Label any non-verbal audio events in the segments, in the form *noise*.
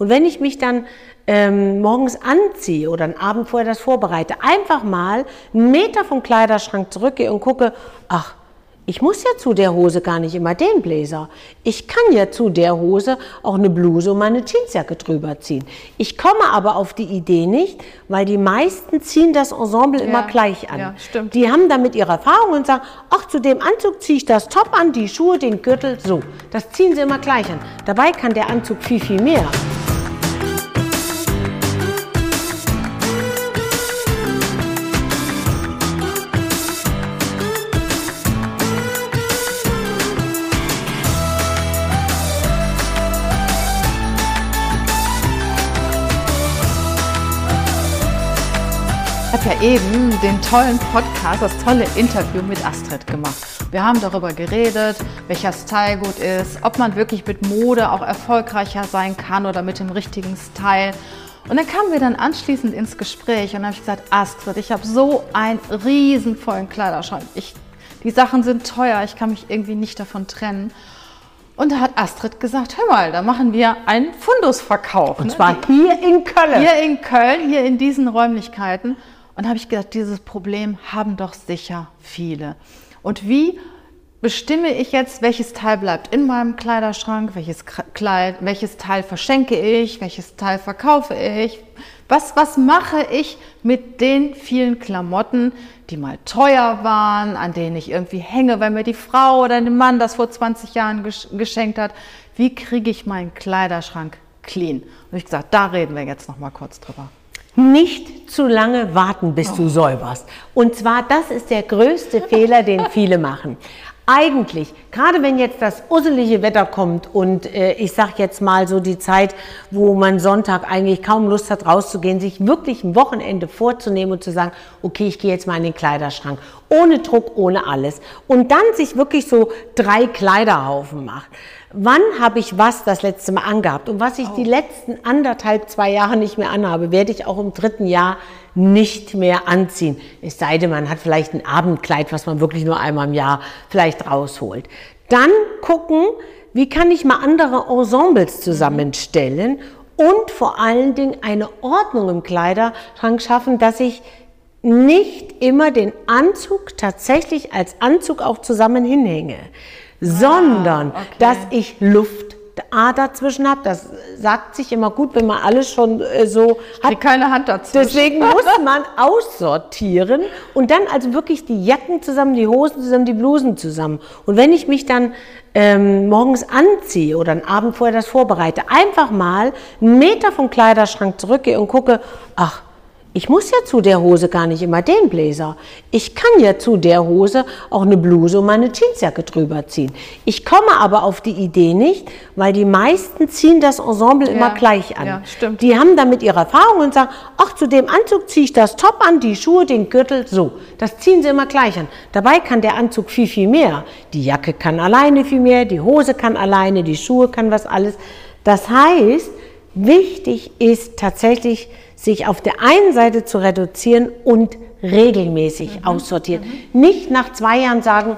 Und wenn ich mich dann ähm, morgens anziehe oder einen Abend vorher das vorbereite, einfach mal einen Meter vom Kleiderschrank zurückgehe und gucke, ach, ich muss ja zu der Hose gar nicht immer den Bläser. Ich kann ja zu der Hose auch eine Bluse und meine Jeansjacke drüber ziehen. Ich komme aber auf die Idee nicht, weil die meisten ziehen das Ensemble ja, immer gleich an. Ja, stimmt. Die haben damit ihre Erfahrung und sagen, ach, zu dem Anzug ziehe ich das Top an, die Schuhe, den Gürtel, so. Das ziehen sie immer gleich an. Dabei kann der Anzug viel, viel mehr. Hat ja eben den tollen Podcast, das tolle Interview mit Astrid gemacht. Wir haben darüber geredet, welcher Style gut ist, ob man wirklich mit Mode auch erfolgreicher sein kann oder mit dem richtigen Style. Und dann kamen wir dann anschließend ins Gespräch und dann habe ich gesagt, Astrid, ich habe so einen riesen vollen Kleiderschrank. Ich, die Sachen sind teuer, ich kann mich irgendwie nicht davon trennen. Und da hat Astrid gesagt, hör mal, da machen wir einen Fundusverkauf. Und ne? zwar hier in Köln. Hier in Köln, hier in diesen Räumlichkeiten. Und habe ich gedacht, dieses Problem haben doch sicher viele. Und wie bestimme ich jetzt, welches Teil bleibt in meinem Kleiderschrank, welches, Kleid, welches Teil verschenke ich, welches Teil verkaufe ich? Was, was mache ich mit den vielen Klamotten, die mal teuer waren, an denen ich irgendwie hänge, weil mir die Frau oder der Mann das vor 20 Jahren geschenkt hat? Wie kriege ich meinen Kleiderschrank clean? Und ich gesagt, da reden wir jetzt noch mal kurz drüber nicht zu lange warten, bis du säuberst. Und zwar, das ist der größte *laughs* Fehler, den viele machen. Eigentlich, gerade wenn jetzt das usselige Wetter kommt und äh, ich sage jetzt mal so die Zeit, wo man Sonntag eigentlich kaum Lust hat rauszugehen, sich wirklich ein Wochenende vorzunehmen und zu sagen, okay, ich gehe jetzt mal in den Kleiderschrank, ohne Druck, ohne alles. Und dann sich wirklich so drei Kleiderhaufen macht wann habe ich was das letzte Mal angehabt und was ich oh. die letzten anderthalb, zwei Jahre nicht mehr anhabe, werde ich auch im dritten Jahr nicht mehr anziehen. Es sei denn, man hat vielleicht ein Abendkleid, was man wirklich nur einmal im Jahr vielleicht rausholt. Dann gucken, wie kann ich mal andere Ensembles zusammenstellen und vor allen Dingen eine Ordnung im Kleiderschrank schaffen, dass ich nicht immer den Anzug tatsächlich als Anzug auch zusammen hinhänge sondern ah, okay. dass ich Luft A dazwischen habe. Das sagt sich immer gut, wenn man alles schon äh, so hat. Ich keine Hand dazu. Deswegen *laughs* muss man aussortieren und dann also wirklich die Jacken zusammen, die Hosen zusammen, die Blusen zusammen. Und wenn ich mich dann ähm, morgens anziehe oder einen Abend vorher das vorbereite, einfach mal einen Meter vom Kleiderschrank zurückgehe und gucke, ach, ich muss ja zu der Hose gar nicht immer den Bläser. Ich kann ja zu der Hose auch eine Bluse und meine Jeansjacke drüber ziehen. Ich komme aber auf die Idee nicht, weil die meisten ziehen das Ensemble ja, immer gleich an. Ja, stimmt. Die haben damit ihre Erfahrung und sagen, ach, zu dem Anzug ziehe ich das Top an, die Schuhe, den Gürtel, so. Das ziehen sie immer gleich an. Dabei kann der Anzug viel, viel mehr. Die Jacke kann alleine viel mehr, die Hose kann alleine, die Schuhe kann was alles. Das heißt, wichtig ist tatsächlich, sich auf der einen Seite zu reduzieren und regelmäßig mhm. aussortieren. Mhm. Nicht nach zwei Jahren sagen,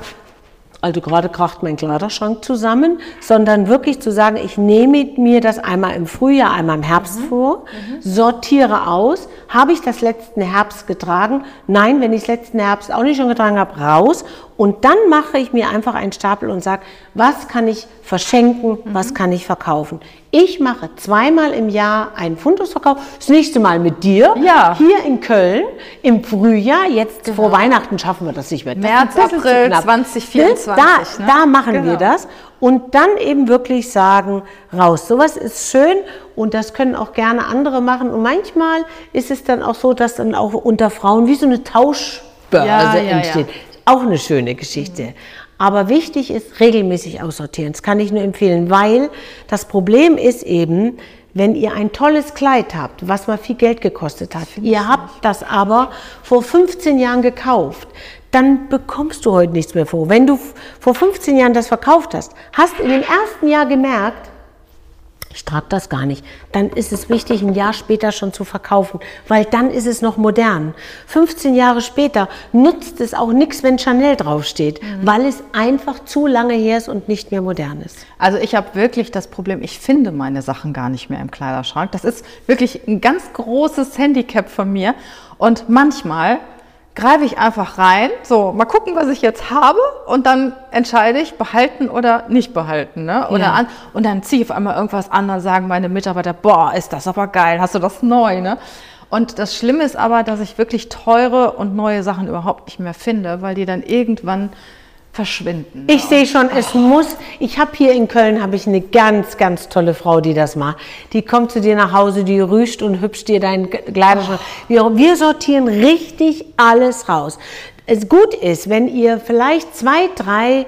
also gerade kracht mein Kleiderschrank zusammen, sondern wirklich zu sagen, ich nehme mir das einmal im Frühjahr, einmal im Herbst mhm. vor, mhm. sortiere aus, habe ich das letzten Herbst getragen? Nein, wenn ich es letzten Herbst auch nicht schon getragen habe, raus. Und dann mache ich mir einfach einen Stapel und sage, was kann ich verschenken, mhm. was kann ich verkaufen. Ich mache zweimal im Jahr einen Fundusverkauf. Das nächste Mal mit dir, ja. hier in Köln, im Frühjahr. Jetzt genau. vor Weihnachten schaffen wir das nicht mehr. Das März, April 2024. Da, ne? da machen genau. wir das. Und dann eben wirklich sagen, raus. Sowas ist schön und das können auch gerne andere machen. Und manchmal ist es dann auch so, dass dann auch unter Frauen wie so eine Tauschbörse ja, ja, entsteht. Ja. Auch eine schöne Geschichte. Aber wichtig ist, regelmäßig aussortieren. Das kann ich nur empfehlen, weil das Problem ist eben, wenn ihr ein tolles Kleid habt, was mal viel Geld gekostet hat, ihr habt das aber vor 15 Jahren gekauft, dann bekommst du heute nichts mehr vor. Wenn du vor 15 Jahren das verkauft hast, hast in dem ersten Jahr gemerkt, ich trage das gar nicht, dann ist es wichtig, ein Jahr später schon zu verkaufen, weil dann ist es noch modern. 15 Jahre später nutzt es auch nichts, wenn Chanel draufsteht, mhm. weil es einfach zu lange her ist und nicht mehr modern ist. Also ich habe wirklich das Problem, ich finde meine Sachen gar nicht mehr im Kleiderschrank. Das ist wirklich ein ganz großes Handicap von mir. Und manchmal greife ich einfach rein, so mal gucken, was ich jetzt habe und dann entscheide ich, behalten oder nicht behalten. Ne? Oder ja. an, und dann ziehe ich auf einmal irgendwas an, dann sagen meine Mitarbeiter, boah, ist das aber geil, hast du das neu. Ne? Und das Schlimme ist aber, dass ich wirklich teure und neue Sachen überhaupt nicht mehr finde, weil die dann irgendwann verschwinden. Ich sehe schon, es muss. Ich habe hier in Köln habe ich eine ganz, ganz tolle Frau, die das macht. Die kommt zu dir nach Hause, die rüscht und hübscht dir deinen Kleiderschrank. Oh. Wir, wir sortieren richtig alles raus. Es gut ist, wenn ihr vielleicht zwei, drei,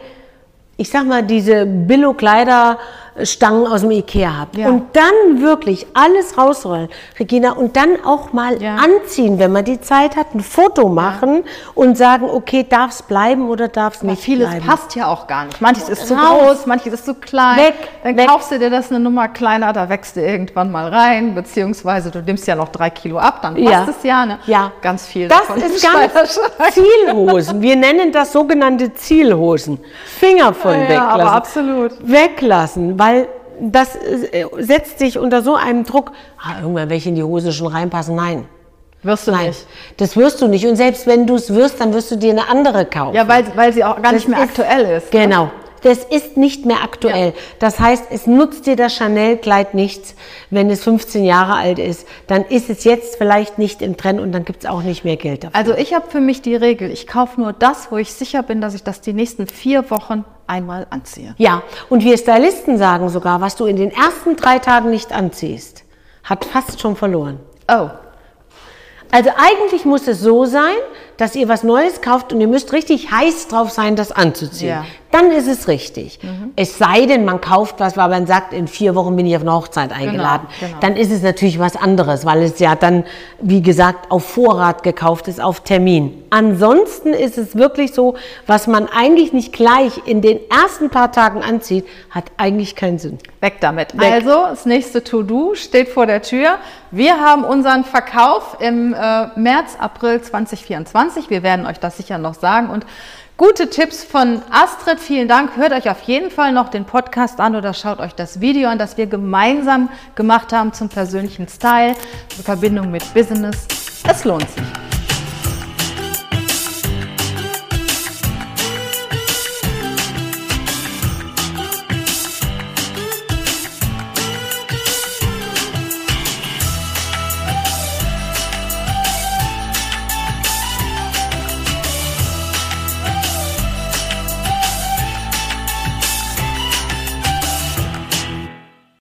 ich sag mal, diese Billo-Kleider Stangen aus dem Ikea habt. Ja. Und dann wirklich alles rausrollen, Regina, und dann auch mal ja. anziehen, wenn man die Zeit hat, ein Foto machen ja. und sagen, okay, darf es bleiben oder darf es nicht vieles bleiben. passt ja auch gar nicht. Manches ist zu groß, manches ist zu klein. Weg, dann weg. kaufst du dir das eine Nummer kleiner, da wächst du irgendwann mal rein, beziehungsweise du nimmst ja noch drei Kilo ab, dann passt es ja. Ne? Ja. Ganz viel Das ist ganz Zielhosen. Wir nennen das sogenannte Zielhosen. Finger von weglassen. Aber absolut. Weglassen, weil das äh, setzt sich unter so einem Druck, ah, irgendwann welche in die Hose schon reinpassen. Nein. Wirst du Nein, nicht. das wirst du nicht. Und selbst wenn du es wirst, dann wirst du dir eine andere kaufen. Ja, weil, weil sie auch gar das nicht mehr ist, aktuell ist. Ne? Genau. Ne? Das ist nicht mehr aktuell. Ja. Das heißt, es nutzt dir das Chanel-Kleid nichts, wenn es 15 Jahre alt ist. Dann ist es jetzt vielleicht nicht im Trend und dann gibt es auch nicht mehr Geld dafür. Also ich habe für mich die Regel, ich kaufe nur das, wo ich sicher bin, dass ich das die nächsten vier Wochen einmal anziehe. Ja, und wir Stylisten sagen sogar, was du in den ersten drei Tagen nicht anziehst, hat fast schon verloren. Oh. Also eigentlich muss es so sein, dass ihr was Neues kauft und ihr müsst richtig heiß drauf sein, das anzuziehen. Ja. Dann ist es richtig. Mhm. Es sei denn, man kauft was, weil man sagt, in vier Wochen bin ich auf eine Hochzeit genau, eingeladen. Genau, genau. Dann ist es natürlich was anderes, weil es ja dann, wie gesagt, auf Vorrat gekauft ist, auf Termin. Ansonsten ist es wirklich so, was man eigentlich nicht gleich in den ersten paar Tagen anzieht, hat eigentlich keinen Sinn. Weg damit. Weg. Also, das nächste To-Do steht vor der Tür. Wir haben unseren Verkauf im äh, März, April 2024. Wir werden euch das sicher noch sagen und Gute Tipps von Astrid, vielen Dank. Hört euch auf jeden Fall noch den Podcast an oder schaut euch das Video an, das wir gemeinsam gemacht haben zum persönlichen Style, in Verbindung mit Business. Es lohnt sich.